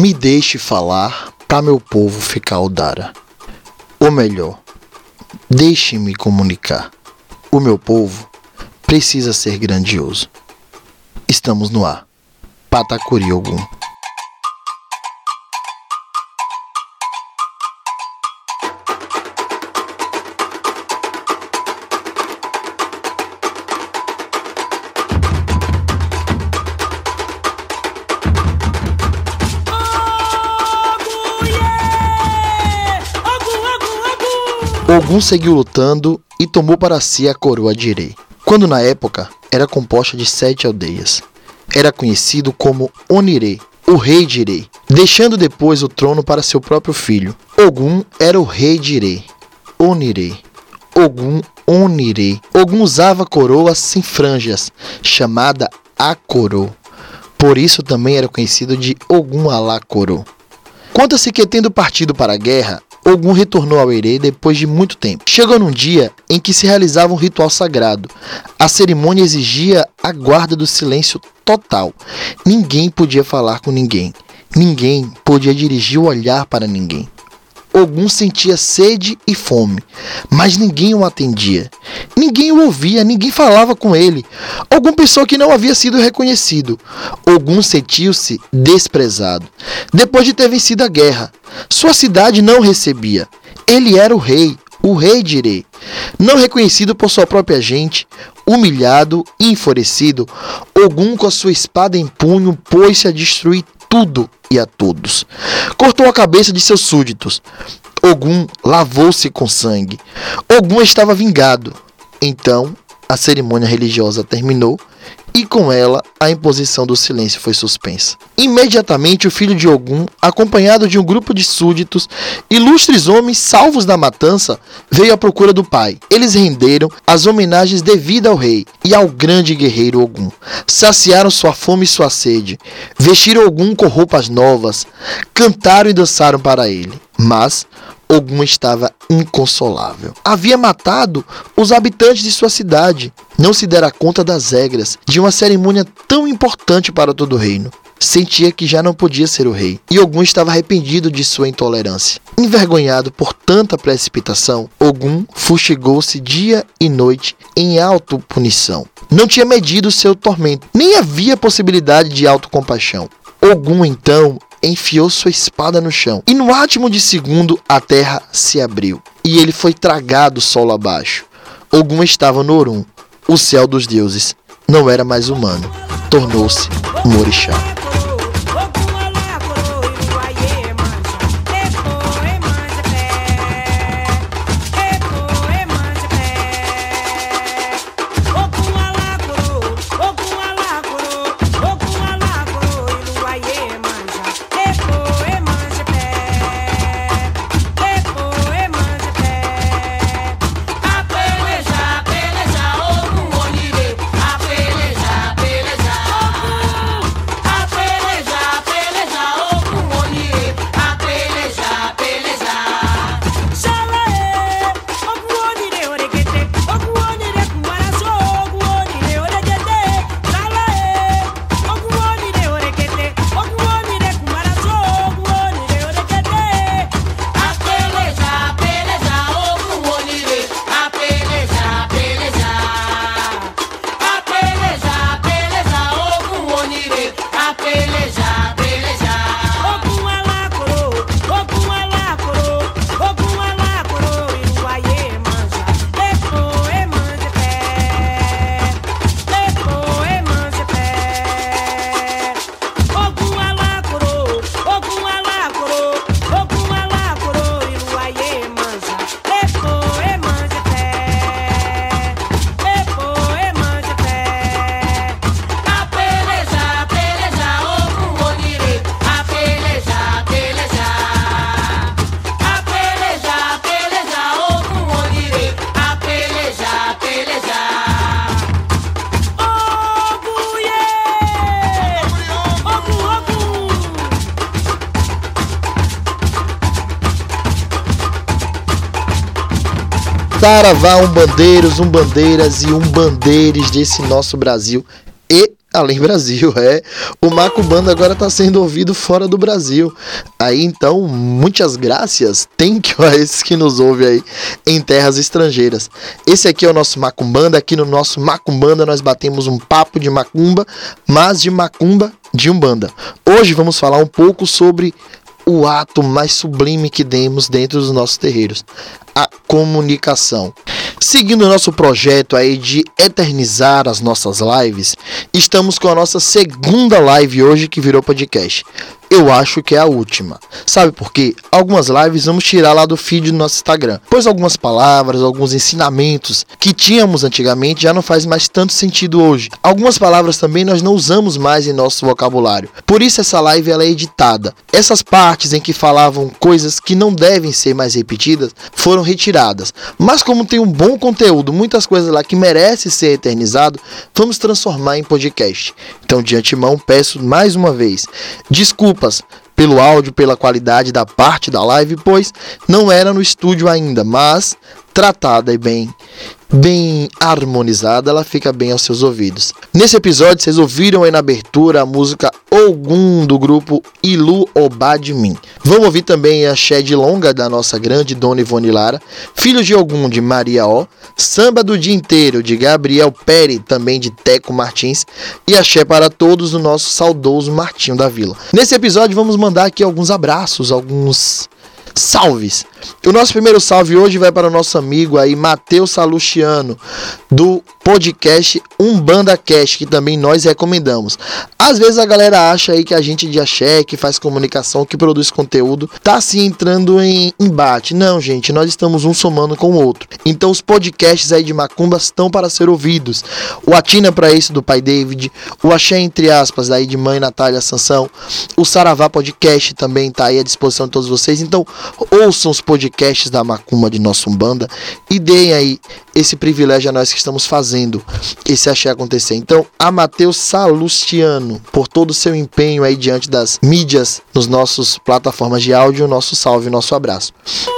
Me deixe falar para meu povo ficar odara. Ou melhor, deixe-me comunicar. O meu povo precisa ser grandioso. Estamos no ar. Patacuri Ogum. Ogum seguiu lutando e tomou para si a coroa de Irei, quando na época era composta de sete aldeias. Era conhecido como Onirei, o rei de Irei, deixando depois o trono para seu próprio filho. Ogum era o rei de Irei, Onirei. Ogum Onirei. Ogum usava coroa sem franjas, chamada Akoro. Por isso também era conhecido de Ogum Alakoro. Conta-se que, tendo partido para a guerra, Ogum retornou ao Ere depois de muito tempo. Chegou num dia em que se realizava um ritual sagrado. A cerimônia exigia a guarda do silêncio total. Ninguém podia falar com ninguém. Ninguém podia dirigir o olhar para ninguém. Ogum sentia sede e fome, mas ninguém o atendia. Ninguém o ouvia, ninguém falava com ele. Ogum pensou que não havia sido reconhecido. Ogum sentiu-se desprezado. Depois de ter vencido a guerra, sua cidade não recebia. Ele era o rei, o rei de Irei. Não reconhecido por sua própria gente, humilhado e enfurecido, Ogum com a sua espada em punho pôs-se a destruir tudo e a todos. Cortou a cabeça de seus súditos. Ogum lavou-se com sangue. Ogum estava vingado. Então, a cerimônia religiosa terminou e com ela a imposição do silêncio foi suspensa. Imediatamente o filho de Ogum, acompanhado de um grupo de súditos, ilustres homens salvos da matança, veio à procura do pai. Eles renderam as homenagens devidas ao rei e ao grande guerreiro Ogum. Saciaram sua fome e sua sede, vestiram Ogum com roupas novas, cantaram e dançaram para ele. Mas Ogum estava inconsolável. Havia matado os habitantes de sua cidade. Não se dera conta das regras de uma cerimônia tão importante para todo o reino. Sentia que já não podia ser o rei, e Ogum estava arrependido de sua intolerância. Envergonhado por tanta precipitação, Ogum fustigou-se dia e noite em autopunição. Não tinha medido seu tormento, nem havia possibilidade de autocompaixão. Ogum então enfiou sua espada no chão, e no átimo de segundo a terra se abriu, e ele foi tragado solo abaixo. Ogum estava no Orum, o céu dos deuses. Não era mais humano, tornou-se um orixá. Saravá, umbandeiros, umbandeiras e umbandeires desse nosso Brasil e além Brasil, é. O Macumbanda agora está sendo ouvido fora do Brasil. Aí então, muitas graças tem que a esses que nos ouvem aí em terras estrangeiras. Esse aqui é o nosso Macumbanda. Aqui no nosso Macumbanda nós batemos um papo de macumba, mas de macumba de umbanda. Hoje vamos falar um pouco sobre o ato mais sublime que demos dentro dos nossos terreiros, a comunicação. Seguindo o nosso projeto aí de eternizar as nossas lives, estamos com a nossa segunda live hoje que virou podcast eu acho que é a última. Sabe por quê? Algumas lives vamos tirar lá do feed do nosso Instagram, pois algumas palavras, alguns ensinamentos que tínhamos antigamente já não faz mais tanto sentido hoje. Algumas palavras também nós não usamos mais em nosso vocabulário. Por isso essa live ela é editada. Essas partes em que falavam coisas que não devem ser mais repetidas foram retiradas. Mas como tem um bom conteúdo, muitas coisas lá que merecem ser eternizado, vamos transformar em podcast. Então de antemão peço mais uma vez, desculpa desculpas pelo áudio, pela qualidade da parte da live, pois não era no estúdio ainda, mas tratada e bem bem harmonizada, ela fica bem aos seus ouvidos. Nesse episódio, vocês ouviram aí na abertura a música Ogum do grupo Ilu Obadmin. Vamos ouvir também a Shed Longa da nossa grande Dona Ivone Lara, Filho de Ogum de Maria O, Samba do Dia Inteiro de Gabriel Peri, também de Teco Martins, e Axé para todos do nosso saudoso Martinho da Vila. Nesse episódio, vamos mandar aqui alguns abraços, alguns salves. O nosso primeiro salve hoje vai para o nosso amigo aí, Matheus Salustiano, do podcast Umbanda Cash, que também nós recomendamos. Às vezes a galera acha aí que a gente de axé, que faz comunicação, que produz conteúdo, tá se entrando em embate. Não, gente, nós estamos um somando com o outro. Então os podcasts aí de Macumba estão para ser ouvidos. O Atina para isso do pai David, o Axé entre aspas aí de mãe Natália Sansão, o Saravá Podcast também tá aí à disposição de todos vocês. Então ouçam os podcasts da Macumba de nossa Umbanda e deem aí esse privilégio a nós que estamos fazendo esse axé acontecer. Então, a Matheus Salustiano, por todo o seu empenho aí diante das mídias, nos nossos plataformas de áudio, nosso salve, nosso abraço.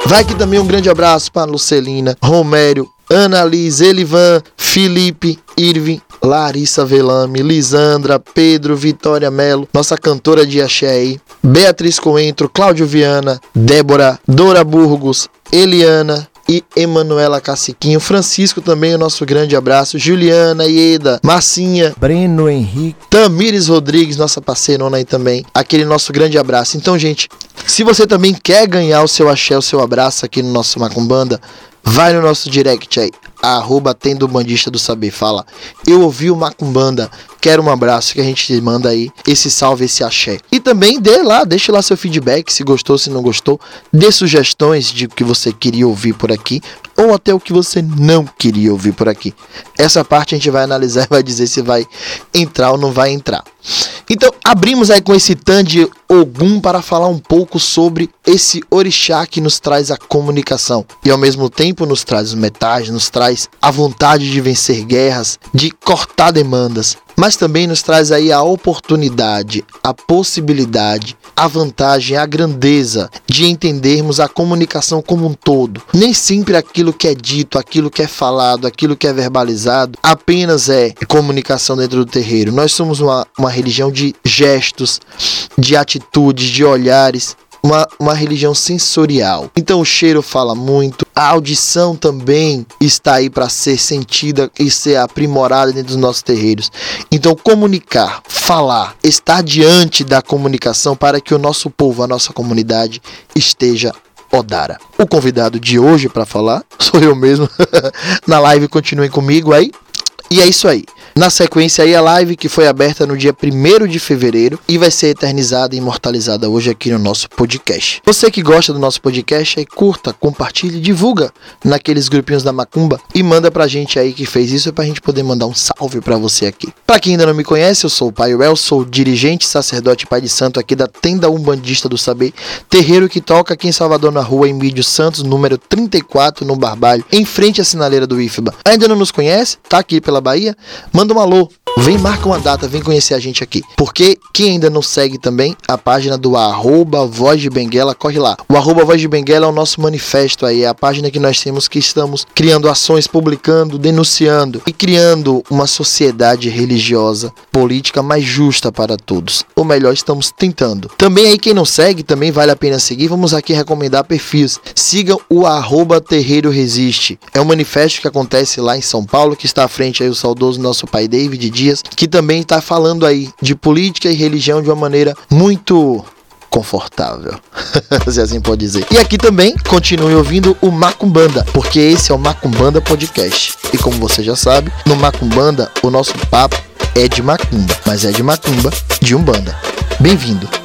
Vai aqui também um grande abraço para Lucelina, Romério, Ana Liz, Elivan, Felipe, Irving, Larissa Velame, Lisandra, Pedro, Vitória Melo, nossa cantora de axé aí, Beatriz Coentro, Cláudio Viana, Débora, Dora Burgos, Eliana, e Emanuela Caciquinho, Francisco também, o nosso grande abraço, Juliana, Ieda, Marcinha, Breno Henrique, Tamires Rodrigues, nossa parceirona aí também, aquele nosso grande abraço. Então, gente, se você também quer ganhar o seu axé, o seu abraço aqui no nosso Macumbanda, vai no nosso direct aí, arroba tendo bandista do saber, fala, eu ouvi o Macumbanda, quero um abraço que a gente manda aí esse salve, esse axé. E também dê lá, deixe lá seu feedback, se gostou, se não gostou, dê sugestões de o que você queria ouvir por aqui, ou até o que você não queria ouvir por aqui. Essa parte a gente vai analisar e vai dizer se vai entrar ou não vai entrar. Então, abrimos aí com esse Tande Ogum para falar um pouco sobre esse orixá que nos traz a comunicação. E ao mesmo tempo nos traz os metais, nos traz a vontade de vencer guerras, de cortar demandas, mas também nos traz aí a oportunidade, a possibilidade, a vantagem, a grandeza de entendermos a comunicação como um todo. Nem sempre aquilo que é dito, aquilo que é falado, aquilo que é verbalizado apenas é comunicação dentro do terreiro. Nós somos uma, uma religião de gestos, de atitudes, de olhares uma, uma religião sensorial. Então o cheiro fala muito, a audição também está aí para ser sentida e ser aprimorada dentro dos nossos terreiros. Então comunicar, falar, estar diante da comunicação para que o nosso povo, a nossa comunidade esteja Odara. O convidado de hoje para falar sou eu mesmo. Na live continuem comigo aí. E é isso aí. Na sequência aí a live que foi aberta no dia 1 de fevereiro e vai ser eternizada e imortalizada hoje aqui no nosso podcast. Você que gosta do nosso podcast aí curta, compartilhe, divulga naqueles grupinhos da Macumba e manda pra gente aí que fez isso pra gente poder mandar um salve pra você aqui. Pra quem ainda não me conhece, eu sou o Pai Well, sou dirigente, sacerdote pai de santo aqui da Tenda Umbandista do Saber, terreiro que toca aqui em Salvador na rua Emílio Santos, número 34 no Barbalho, em frente à sinaleira do IFBA. Ainda não nos conhece? Tá aqui pela Bahia, manda um alô. Vem, marca uma data, vem conhecer a gente aqui. Porque quem ainda não segue também, a página do arroba Voz de Benguela, corre lá. O arroba Voz de Benguela é o nosso manifesto aí, é a página que nós temos que estamos criando ações, publicando, denunciando e criando uma sociedade religiosa, política mais justa para todos. Ou melhor, estamos tentando. Também aí quem não segue, também vale a pena seguir. Vamos aqui recomendar perfis. Sigam o arroba Terreiro Resiste. É um manifesto que acontece lá em São Paulo, que está à frente aí o saudoso nosso pai David Dias, que também está falando aí de política e religião de uma maneira muito confortável, se assim pode dizer. E aqui também continue ouvindo o Macumbanda, porque esse é o Macumbanda Podcast. E como você já sabe, no Macumbanda o nosso papo é de macumba, mas é de macumba de umbanda. Bem-vindo.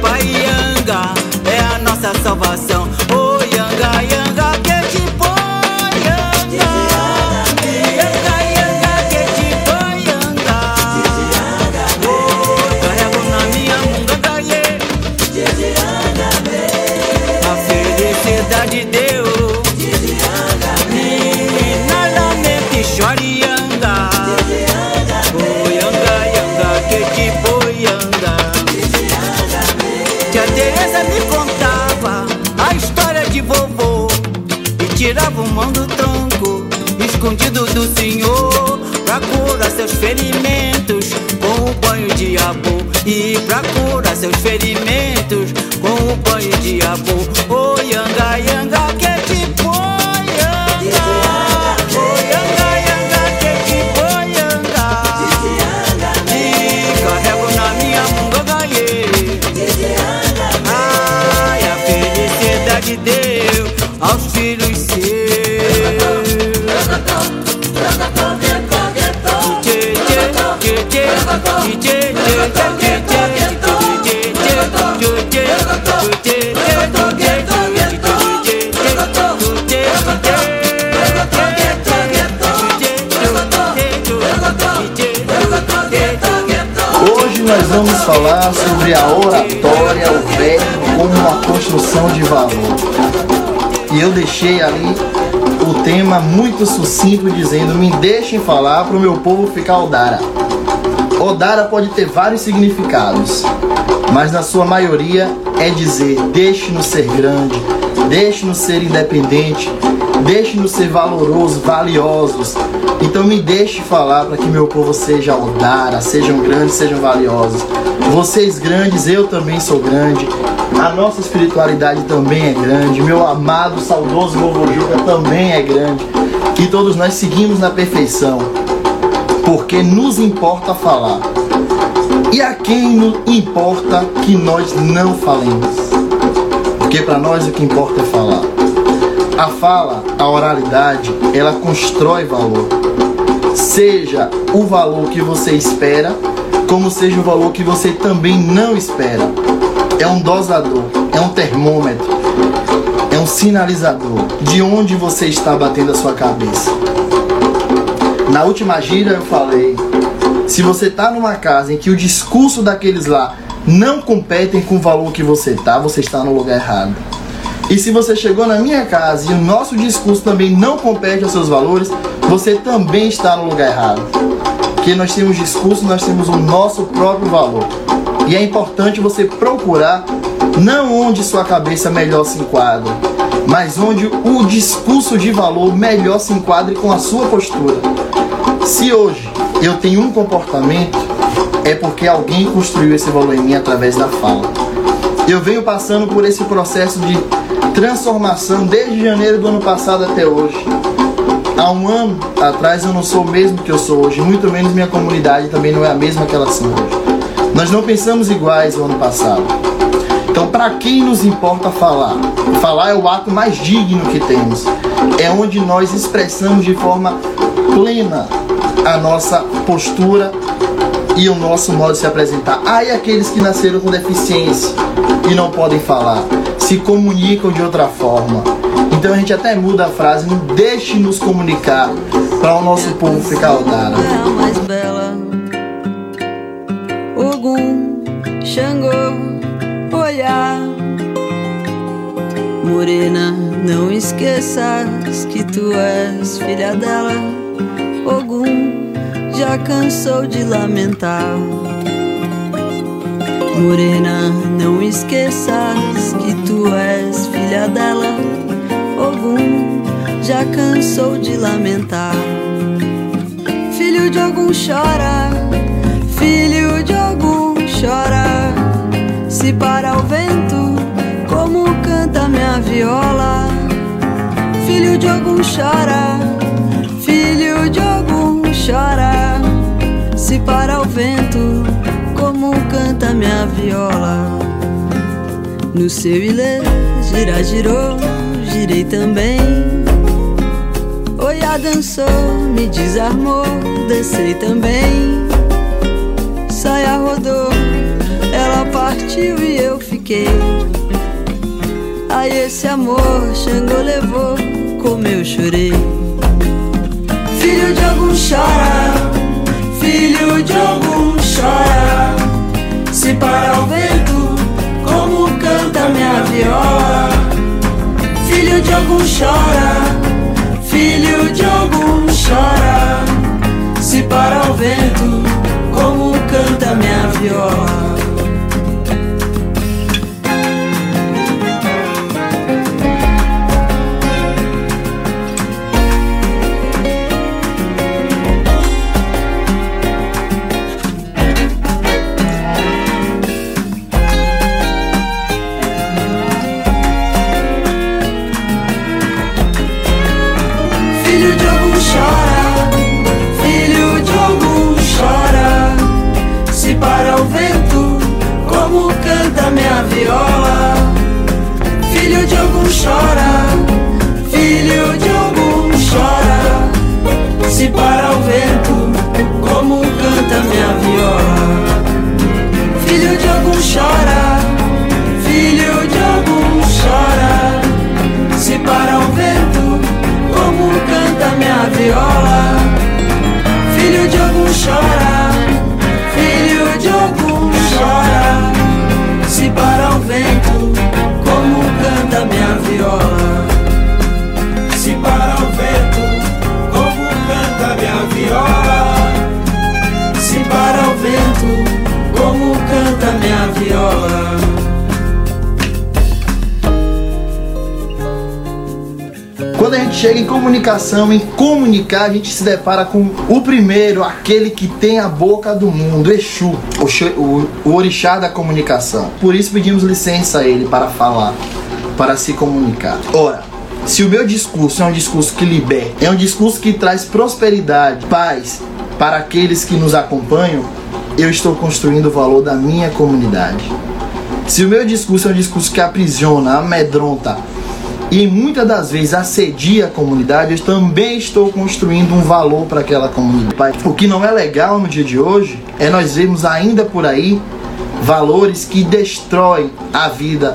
Paianga, é a nossa salvação. seus feridos. Falar sobre a oratória, o verbo como uma construção de valor. E eu deixei ali o tema muito sucinto dizendo: me deixem falar para o meu povo ficar odara. Odara pode ter vários significados, mas na sua maioria é dizer: deixe-nos ser grande, deixe-nos ser independente, deixe-nos ser valorosos, valiosos. Então me deixe falar para que meu povo seja odara, sejam grandes, sejam valiosos. Vocês grandes, eu também sou grande. A nossa espiritualidade também é grande. Meu amado, saudoso vovô Juca também é grande. E todos nós seguimos na perfeição. Porque nos importa falar. E a quem nos importa que nós não falemos? Porque para nós o que importa é falar. A fala, a oralidade, ela constrói valor. seja o valor que você espera, como seja o valor que você também não espera. É um dosador, é um termômetro, é um sinalizador de onde você está batendo a sua cabeça. Na última gira eu falei: se você está numa casa em que o discurso daqueles lá não competem com o valor que você tá, você está no lugar errado. E se você chegou na minha casa e o nosso discurso também não compete aos seus valores, você também está no lugar errado. Porque nós temos discurso, nós temos o nosso próprio valor. E é importante você procurar não onde sua cabeça melhor se enquadra, mas onde o discurso de valor melhor se enquadre com a sua postura. Se hoje eu tenho um comportamento, é porque alguém construiu esse valor em mim através da fala. Eu venho passando por esse processo de transformação desde janeiro do ano passado até hoje. Há um ano atrás eu não sou o mesmo que eu sou hoje, muito menos minha comunidade também não é a mesma que ela são hoje. Nós não pensamos iguais no ano passado. Então, para quem nos importa falar? Falar é o ato mais digno que temos. É onde nós expressamos de forma plena a nossa postura e o nosso modo de se apresentar. Aí aqueles que nasceram com deficiência e não podem falar, se comunicam de outra forma. Então a gente até muda a frase, não deixe nos comunicar para o nosso povo ficar odara. Mais bela. Ogum, Xangô, Oiá. Morena, não esqueças que tu és filha dela. Ogum, já cansou de lamentar. Morena, não esqueças que tu és filha dela. Ogum já cansou de lamentar. Filho de algum chora, filho de algum chora. Se para o vento, como canta minha viola. Filho de algum chora, filho de algum chora. Se para o vento, minha viola. No seu ilê, gira, girou, girei também. Oiá dançou, me desarmou, dancei também. Saia rodou, ela partiu e eu fiquei. Aí esse amor Xangô levou, como eu chorei. Filho de algum chora, filho de algum chora. Se para o vento, como canta minha viola. Filho de algum chora, filho de algum chora. Se para o vento, como canta minha viola. Chega em comunicação, em comunicar, a gente se depara com o primeiro, aquele que tem a boca do mundo, Exu, o, o orixá da comunicação. Por isso pedimos licença a ele para falar, para se comunicar. Ora, se o meu discurso é um discurso que liberta, é um discurso que traz prosperidade, paz para aqueles que nos acompanham, eu estou construindo o valor da minha comunidade. Se o meu discurso é um discurso que aprisiona, amedronta, e muitas das vezes assedia a comunidade, eu também estou construindo um valor para aquela comunidade. O que não é legal no dia de hoje é nós vermos ainda por aí valores que destroem a vida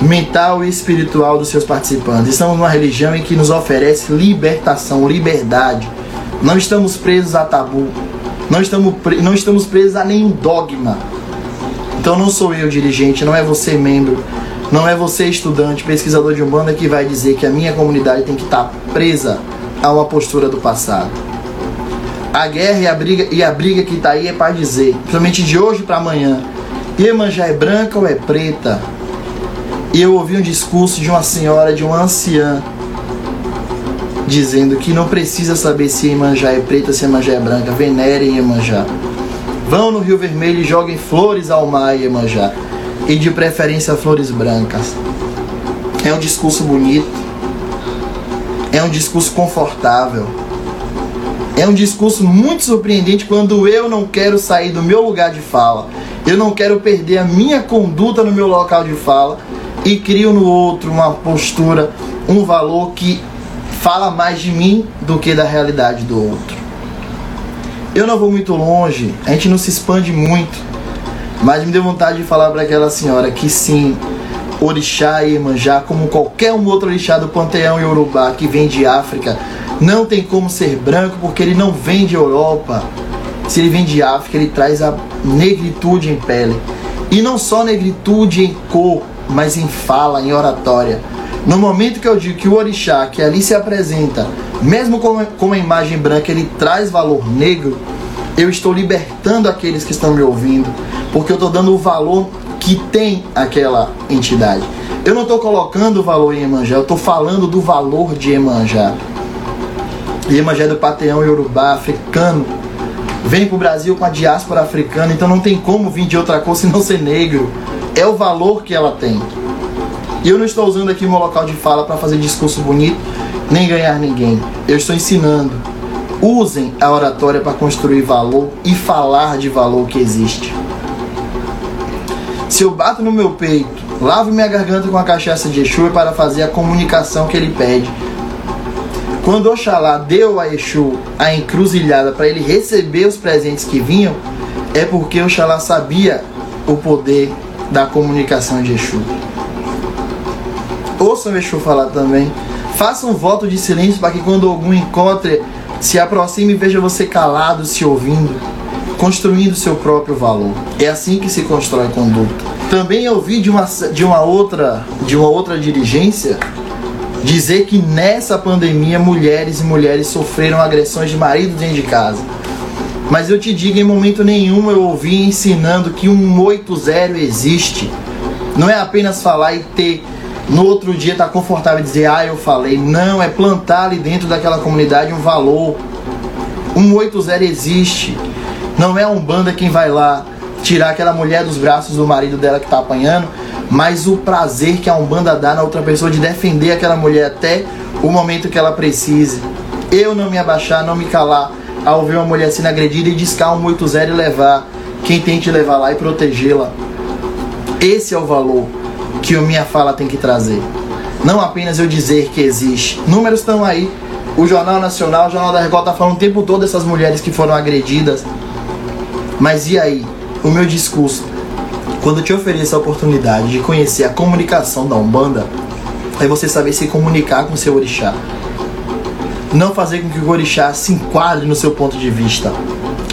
mental e espiritual dos seus participantes. Estamos numa religião em que nos oferece libertação, liberdade. Não estamos presos a tabu. Não estamos, não estamos presos a nenhum dogma. Então não sou eu dirigente, não é você membro, não é você estudante, pesquisador de Umbanda que vai dizer que a minha comunidade tem que estar presa a uma postura do passado. A guerra e a briga, e a briga que está aí é para dizer, principalmente de hoje para amanhã, Iemanjá é branca ou é preta? E eu ouvi um discurso de uma senhora, de uma anciã, dizendo que não precisa saber se Iemanjá é preta, se Iemanjá é branca, venerem Iemanjá. Vão no Rio Vermelho e joguem flores ao mar, Iemanjá e de preferência flores brancas. É um discurso bonito, é um discurso confortável, é um discurso muito surpreendente quando eu não quero sair do meu lugar de fala, eu não quero perder a minha conduta no meu local de fala e crio no outro uma postura, um valor que fala mais de mim do que da realidade do outro. Eu não vou muito longe, a gente não se expande muito mas me deu vontade de falar para aquela senhora que sim, orixá e Iemanjá, como qualquer um outro orixá do panteão iorubá que vem de África, não tem como ser branco porque ele não vem de Europa. Se ele vem de África, ele traz a negritude em pele. E não só negritude em cor, mas em fala, em oratória. No momento que eu digo que o orixá, que ali se apresenta, mesmo com, com a imagem branca, ele traz valor negro, eu estou libertando aqueles que estão me ouvindo, porque eu estou dando o valor que tem aquela entidade. Eu não estou colocando o valor em Emanjá, eu estou falando do valor de Emanjá. Emanjá é do Pateão Yorubá, africano. Vem para o Brasil com a diáspora africana, então não tem como vir de outra cor senão ser negro. É o valor que ela tem. E eu não estou usando aqui o meu local de fala para fazer discurso bonito, nem ganhar ninguém. Eu estou ensinando. Usem a oratória para construir valor e falar de valor que existe. Se eu bato no meu peito, lavo minha garganta com a cachaça de Exu é para fazer a comunicação que ele pede. Quando Oxalá deu a Exu a encruzilhada para ele receber os presentes que vinham, é porque Oxalá sabia o poder da comunicação de Exu. Ouçam Exu falar também. Façam um voto de silêncio para que quando algum encontre, se aproxime e veja você calado, se ouvindo construindo seu próprio valor. É assim que se constrói conduta. Também ouvi de uma, de uma outra de uma outra dirigência dizer que nessa pandemia mulheres e mulheres sofreram agressões de marido dentro de casa. Mas eu te digo, em momento nenhum eu ouvi ensinando que um 80 existe. Não é apenas falar e ter no outro dia estar tá confortável e dizer, ah, eu falei. Não, é plantar ali dentro daquela comunidade um valor. Um 80 existe. Não é a Umbanda quem vai lá tirar aquela mulher dos braços do marido dela que está apanhando, mas o prazer que a Umbanda dá na outra pessoa de defender aquela mulher até o momento que ela precise. Eu não me abaixar, não me calar ao ver uma mulher sendo agredida e discar um 80 e levar quem tem que levar lá e protegê-la. Esse é o valor que a minha fala tem que trazer. Não apenas eu dizer que existe. Números estão aí. O Jornal Nacional, o Jornal da Record está falando o tempo todo dessas mulheres que foram agredidas, mas e aí? O meu discurso, quando te ofereço a oportunidade de conhecer a comunicação da Umbanda, é você saber se comunicar com seu orixá. Não fazer com que o orixá se enquadre no seu ponto de vista,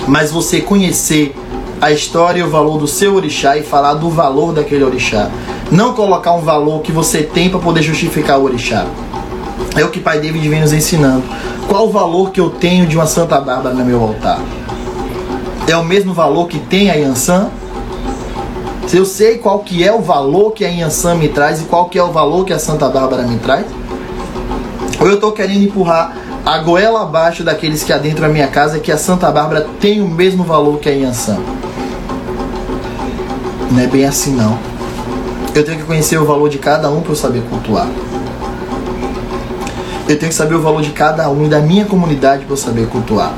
mas você conhecer a história e o valor do seu orixá e falar do valor daquele orixá. Não colocar um valor que você tem para poder justificar o orixá. É o que Pai David vem nos ensinando. Qual o valor que eu tenho de uma Santa Bárbara no meu altar? É o mesmo valor que tem a Yansan? Se eu sei qual que é o valor que a Yansan me traz e qual que é o valor que a Santa Bárbara me traz? Ou eu estou querendo empurrar a goela abaixo daqueles que adentram a minha casa que a Santa Bárbara tem o mesmo valor que a Yansan? Não é bem assim não. Eu tenho que conhecer o valor de cada um para eu saber cultuar. Eu tenho que saber o valor de cada um e da minha comunidade para eu saber cultuar.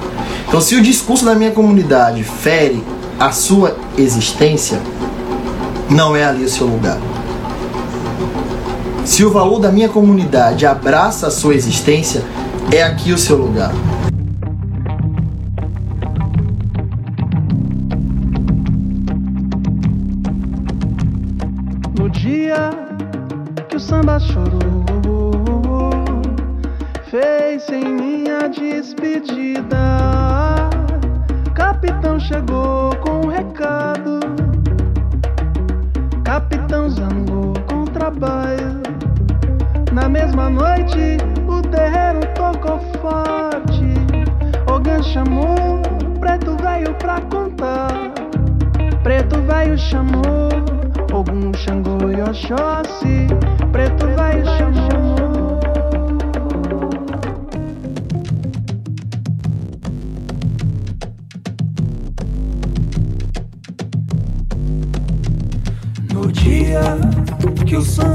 Então, se o discurso da minha comunidade fere a sua existência, não é ali o seu lugar. Se o valor da minha comunidade abraça a sua existência, é aqui o seu lugar. No dia que o samba chorou, fez em minha despedida. Capitão chegou com um recado. Capitão zangou com trabalho. Na mesma noite, o terreiro tocou forte. Ogan chamou preto velho pra contar. Preto velho chamou Ogum, Xangô e Oxóssi. Preto velho chamou.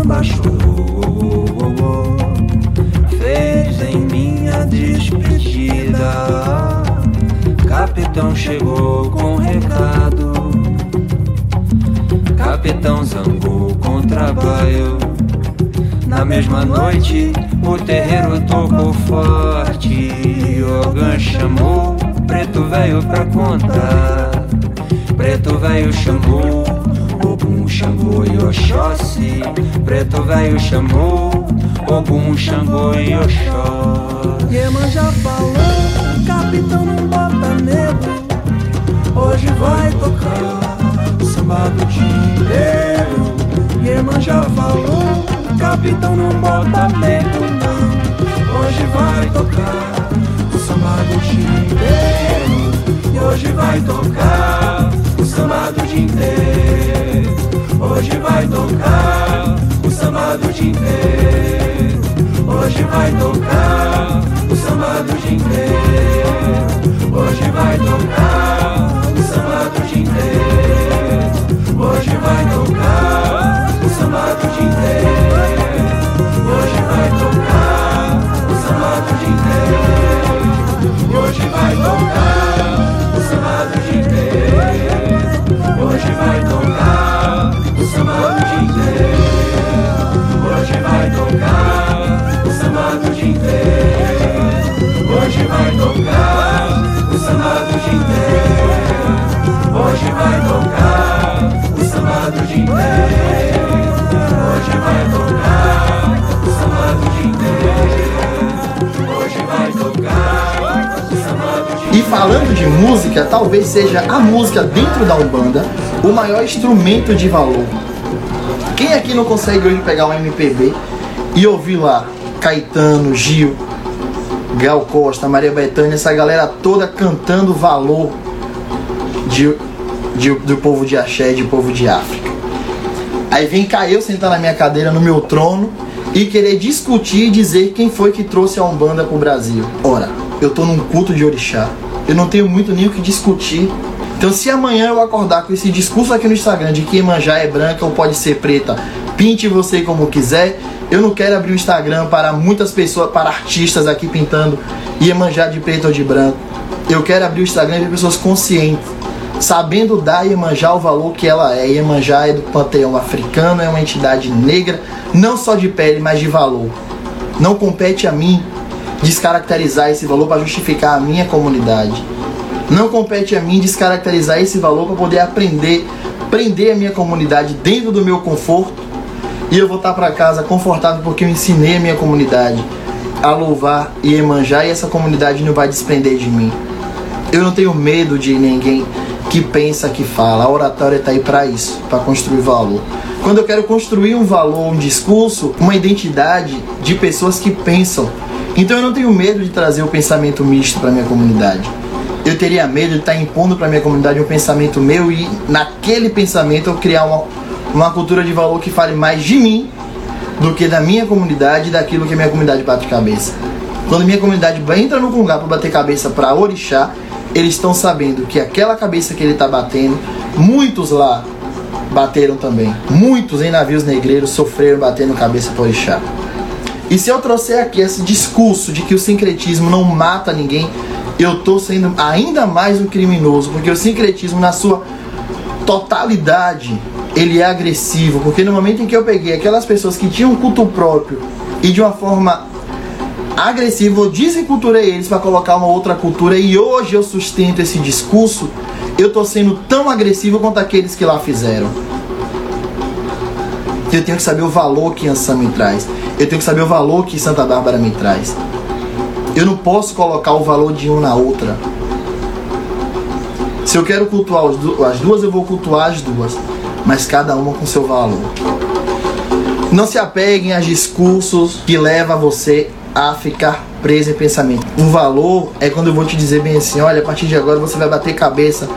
O chorou, fez em minha despedida. Capitão chegou com recado. Capitão zangou com trabalho. Na mesma noite, o terreiro tocou forte. Ogan chamou preto velho pra contar. Preto velho chamou Xangô e Oxóssi. Preto velho chamou Ogum, Xangô e Oxóssi. Iemanjá falou, capitão não bota medo. Hoje vai tocar samba do dinheiro. Iemanjá falou, Capitão não bota medo não. Hoje vai tocar samba do dinheiro. E hoje vai tocar o samba do dia inteiro. Hoje vai tocar o samba do dia inteiro. Hoje vai tocar o samba do dia inteiro. Hoje vai tocar o samba do dia inteiro. Hoje vai tocar o samba do dia inteiro. Hoje vai tocar o samba do dia inteiro. Hoje vai tocar o samba do. Hoje vai tocar samba do inteiro. Hoje vai tocar o samba do inteiro. Hoje vai tocar o samba do inteiro. Hoje vai tocar o samba do inteiro. Hoje vai tocar o samba do inteiro. Hoje vai tocar o samba do E falando de música, talvez seja a música dentro da Umbanda o maior instrumento de valor. Quem aqui não consegue hoje pegar um MPB e ouvir lá Caetano, Gil, Gal Costa, Maria Bethânia, essa galera toda cantando valor de, de- do povo de Axé, de povo de África. Aí vem cá eu sentar na minha cadeira, no meu trono, e querer discutir e dizer quem foi que trouxe a Umbanda pro Brasil. Ora, eu tô num culto de orixá. Eu não tenho muito nem o que discutir. Então se amanhã eu acordar com esse discurso aqui no Instagram de que Iemanjá é branca ou pode ser preta, pinte você como quiser. Eu não quero abrir o Instagram para muitas pessoas, para artistas aqui pintando Iemanjá de preto ou de branco. Eu quero abrir o Instagram para pessoas conscientes sabendo dar Iemanjá o valor que ela é. Iemanjá é do panteão africano, é uma entidade negra, não só de pele, mas de valor. Não compete a mim descaracterizar esse valor para justificar a minha comunidade. Não compete a mim descaracterizar esse valor para poder aprender, prender a minha comunidade dentro do meu conforto e eu voltar para casa confortável porque eu ensinei a minha comunidade a louvar Iemanjá e essa comunidade não vai desprender de mim. Eu não tenho medo de ninguém que pensa, que fala. A oratória está aí para isso, para construir valor. Quando eu quero construir um valor, um discurso, uma identidade de pessoas que pensam. Então eu não tenho medo de trazer o pensamento misto para minha comunidade. Eu teria medo de estar impondo para minha comunidade um pensamento meu e naquele pensamento eu criar uma, uma cultura de valor que fale mais de mim do que da minha comunidade e daquilo que a minha comunidade bate cabeça. Quando minha comunidade entra num lugar para bater cabeça para orixá, eles estão sabendo que aquela cabeça que ele está batendo, muitos lá bateram também. Muitos em navios negreiros sofreram batendo cabeça para orixá. E se eu trouxer aqui esse discurso de que o sincretismo não mata ninguém, eu tô sendo ainda mais um criminoso, porque o sincretismo na sua totalidade ele é agressivo, porque no momento em que eu peguei aquelas pessoas que tinham culto próprio e de uma forma agressiva eu desenculturei eles para colocar uma outra cultura e hoje eu sustento esse discurso, eu tô sendo tão agressivo quanto aqueles que lá fizeram. Eu tenho que saber o valor que Ansan me traz. Eu tenho que saber o valor que Santa Bárbara me traz. Eu não posso colocar o valor de um na outra. Se eu quero cultuar as duas, eu vou cultuar as duas mas cada uma com seu valor. Não se apeguem a discursos que levam você a ficar preso em pensamento. O valor é quando eu vou te dizer bem assim, olha, a partir de agora você vai bater cabeça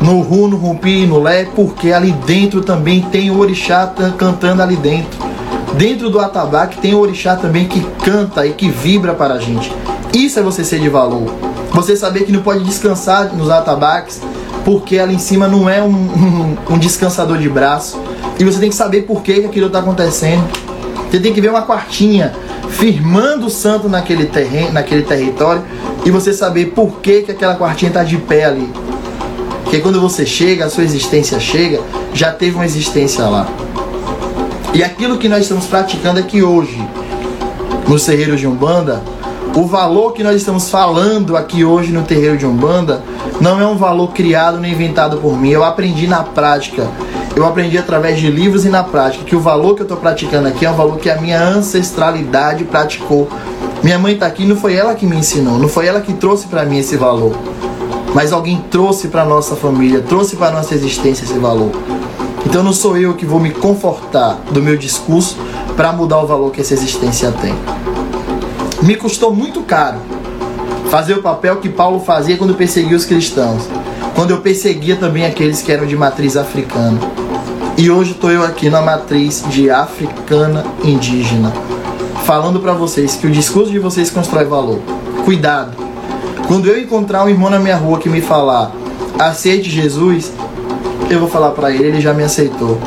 no ru, no rumpi, no lé, porque ali dentro também tem o orixá cantando ali dentro. Dentro do atabaque tem o orixá também que canta e que vibra para a gente. Isso é você ser de valor. Você saber que não pode descansar nos atabaques, porque ela em cima não é um, um, um descansador de braço. E você tem que saber por que, que aquilo está acontecendo. Você tem que ver uma quartinha firmando o santo naquele terreno, naquele território, e você saber por que, que aquela quartinha está de pé ali. Porque quando você chega, a sua existência chega, já teve uma existência lá. E aquilo que nós estamos praticando aqui hoje, nos terreiros de Umbanda, o valor que nós estamos falando aqui hoje no terreiro de Umbanda não é um valor criado nem inventado por mim. Eu aprendi na prática. Eu aprendi através de livros e na prática que o valor que eu estou praticando aqui é um valor que a minha ancestralidade praticou. Minha mãe está aqui, não foi ela que me ensinou, não foi ela que trouxe para mim esse valor. Mas alguém trouxe para nossa família, trouxe para nossa existência esse valor. Então não sou eu que vou me confortar do meu discurso para mudar o valor que essa existência tem. Me custou muito caro fazer o papel que Paulo fazia quando perseguia os cristãos, quando eu perseguia também aqueles que eram de matriz africana. E hoje estou eu aqui na matriz de africana indígena, falando para vocês que o discurso de vocês constrói valor. Cuidado. Quando eu encontrar um irmão na minha rua que me falar, aceite Jesus, eu vou falar para ele, ele já me aceitou.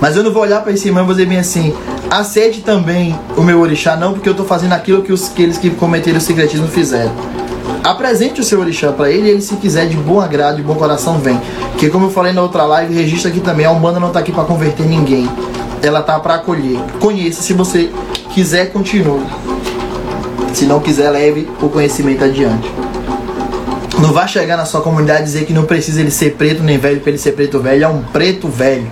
Mas eu não vou olhar para esse irmão e vou dizer bem assim, aceite também o meu orixá, não porque eu estou fazendo aquilo que os, aqueles que cometeram o secretismo fizeram. Apresente o seu orixá para ele, e ele se quiser de bom agrado, de bom coração, vem. Que como eu falei na outra live, registra aqui também, a Umbanda não está aqui para converter ninguém. Ela tá para acolher. Conheça, se você quiser, continue. Se não quiser, leve o conhecimento adiante. Não vá chegar na sua comunidade e dizer que não precisa ele ser preto nem velho para ele ser preto velho. É um preto velho.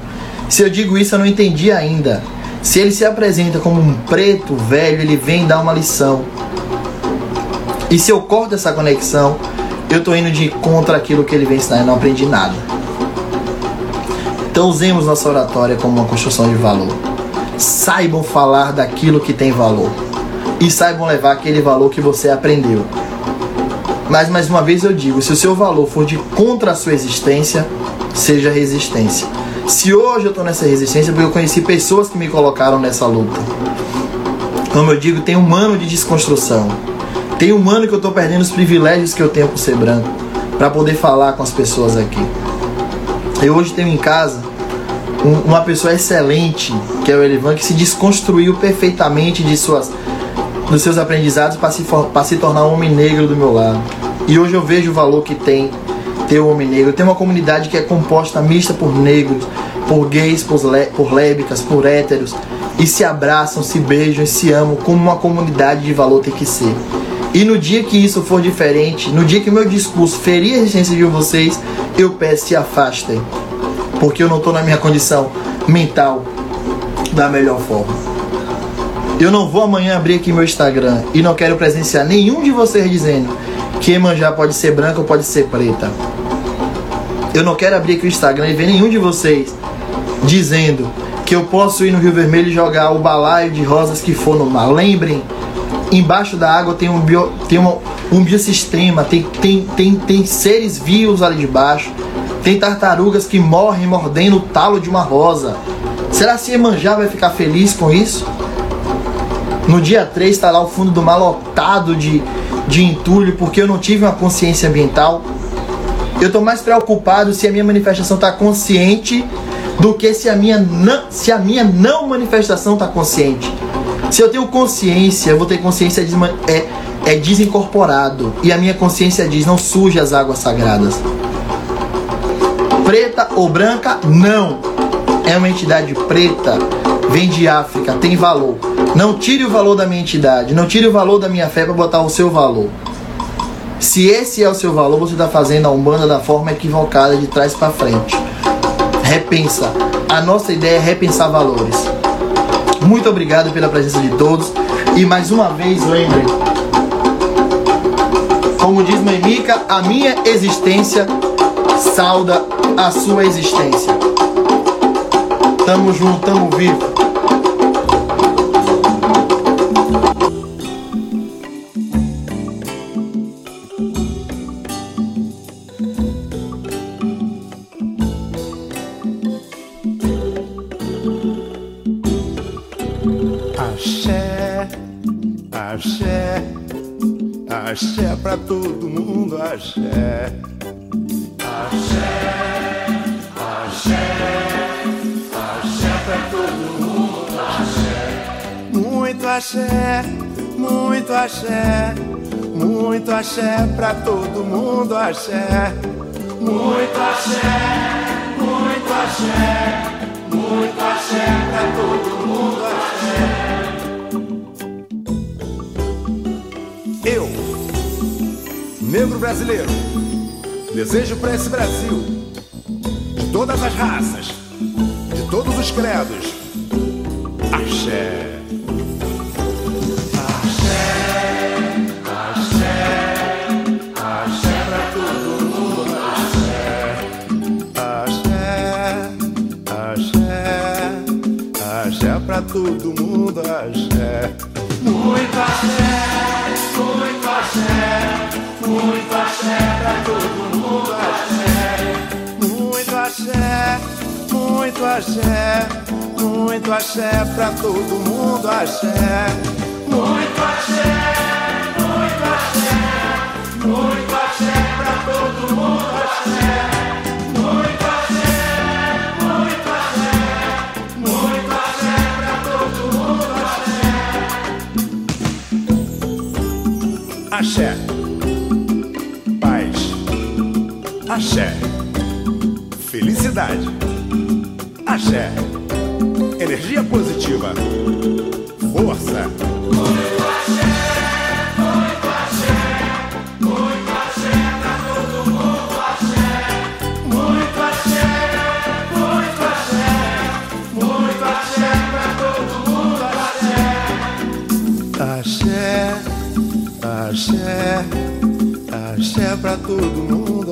Se eu digo isso, eu não entendi ainda. Se ele se apresenta como um preto velho, ele vem dar uma lição. E se eu corto essa conexão, eu estou indo de contra aquilo que ele vem ensinar e não aprendi nada. Então usemos nossa oratória como uma construção de valor. Saibam falar daquilo que tem valor. E saibam levar aquele valor que você aprendeu. Mas mais uma vez eu digo, se o seu valor for de contra a sua existência, seja resistência. Se hoje eu estou nessa resistência, é porque eu conheci pessoas que me colocaram nessa luta. Como eu digo, tem um ano de desconstrução. Tem um ano que eu estou perdendo os privilégios que eu tenho por ser branco, para poder falar com as pessoas aqui. Eu hoje tenho em casa um, uma pessoa excelente, que é o Elivan, que se desconstruiu perfeitamente de suas, dos seus aprendizados para se, se tornar um homem negro do meu lado. E hoje eu vejo o valor que tem ter o homem negro. Tem uma comunidade que é composta mista por negros, por gays, por, por lésbicas, por héteros. E se abraçam, se beijam e se amam como uma comunidade de valor tem que ser. E no dia que isso for diferente, no dia que o meu discurso ferir a existência de vocês, eu peço se afastem. Porque eu não estou na minha condição mental da melhor forma. Eu não vou amanhã abrir aqui meu Instagram e não quero presenciar nenhum de vocês dizendo que Emanjá pode ser branca ou pode ser preta. Eu não quero abrir aqui o Instagram e ver nenhum de vocês dizendo que eu posso ir no Rio Vermelho e jogar o balaio de rosas que for no mar. Lembrem, embaixo da água tem um, bio, tem uma, um biossistema, tem, tem, tem, tem seres vivos ali debaixo, tem tartarugas que morrem mordendo o talo de uma rosa. Será que Emanjá vai ficar feliz com isso? No dia 3 está lá o fundo do mar lotado de, de entulho porque eu não tive uma consciência ambiental. Eu estou mais preocupado se a minha manifestação está consciente do que se a minha não, se a minha não manifestação está consciente. Se eu tenho consciência, eu vou ter consciência de, é, é desincorporado. E a minha consciência diz: não suje as águas sagradas. Preta ou branca? Não. É uma entidade preta, vem de África, tem valor. Não tire o valor da minha entidade, não tire o valor da minha fé para botar o seu valor. Se esse é o seu valor, você está fazendo a Umbanda da forma equivocada, de trás para frente. Repensa. A nossa ideia é repensar valores. Muito obrigado pela presença de todos. E mais uma vez, lembrem, como diz Mica, a minha existência sauda a sua existência. Tamo junto, tamo vivo. Axé pra todo mundo, axé. Axé, axé, axé pra todo mundo, axé. Muito axé, muito axé, muito axé pra todo mundo, axé. Muito axé, muito axé, muito axé pra todo mundo, axé. Negro brasileiro, desejo para esse Brasil, de todas as raças, de todos os credos, axé. Pra todo mundo, axé. Muito axé. Axé, muito axé pra todo mundo, axé. Muito axé, muito axé, muito axé pra todo mundo, axé. Muito axé, muito axé, muito axé pra todo mundo, axé. Axé. Paz. Axé. Felicidade. Axé. Energia positiva. Força. Muito axé, muito axé, muito axé pra todo mundo, axé. Axé, axé, axé pra todo mundo, axé.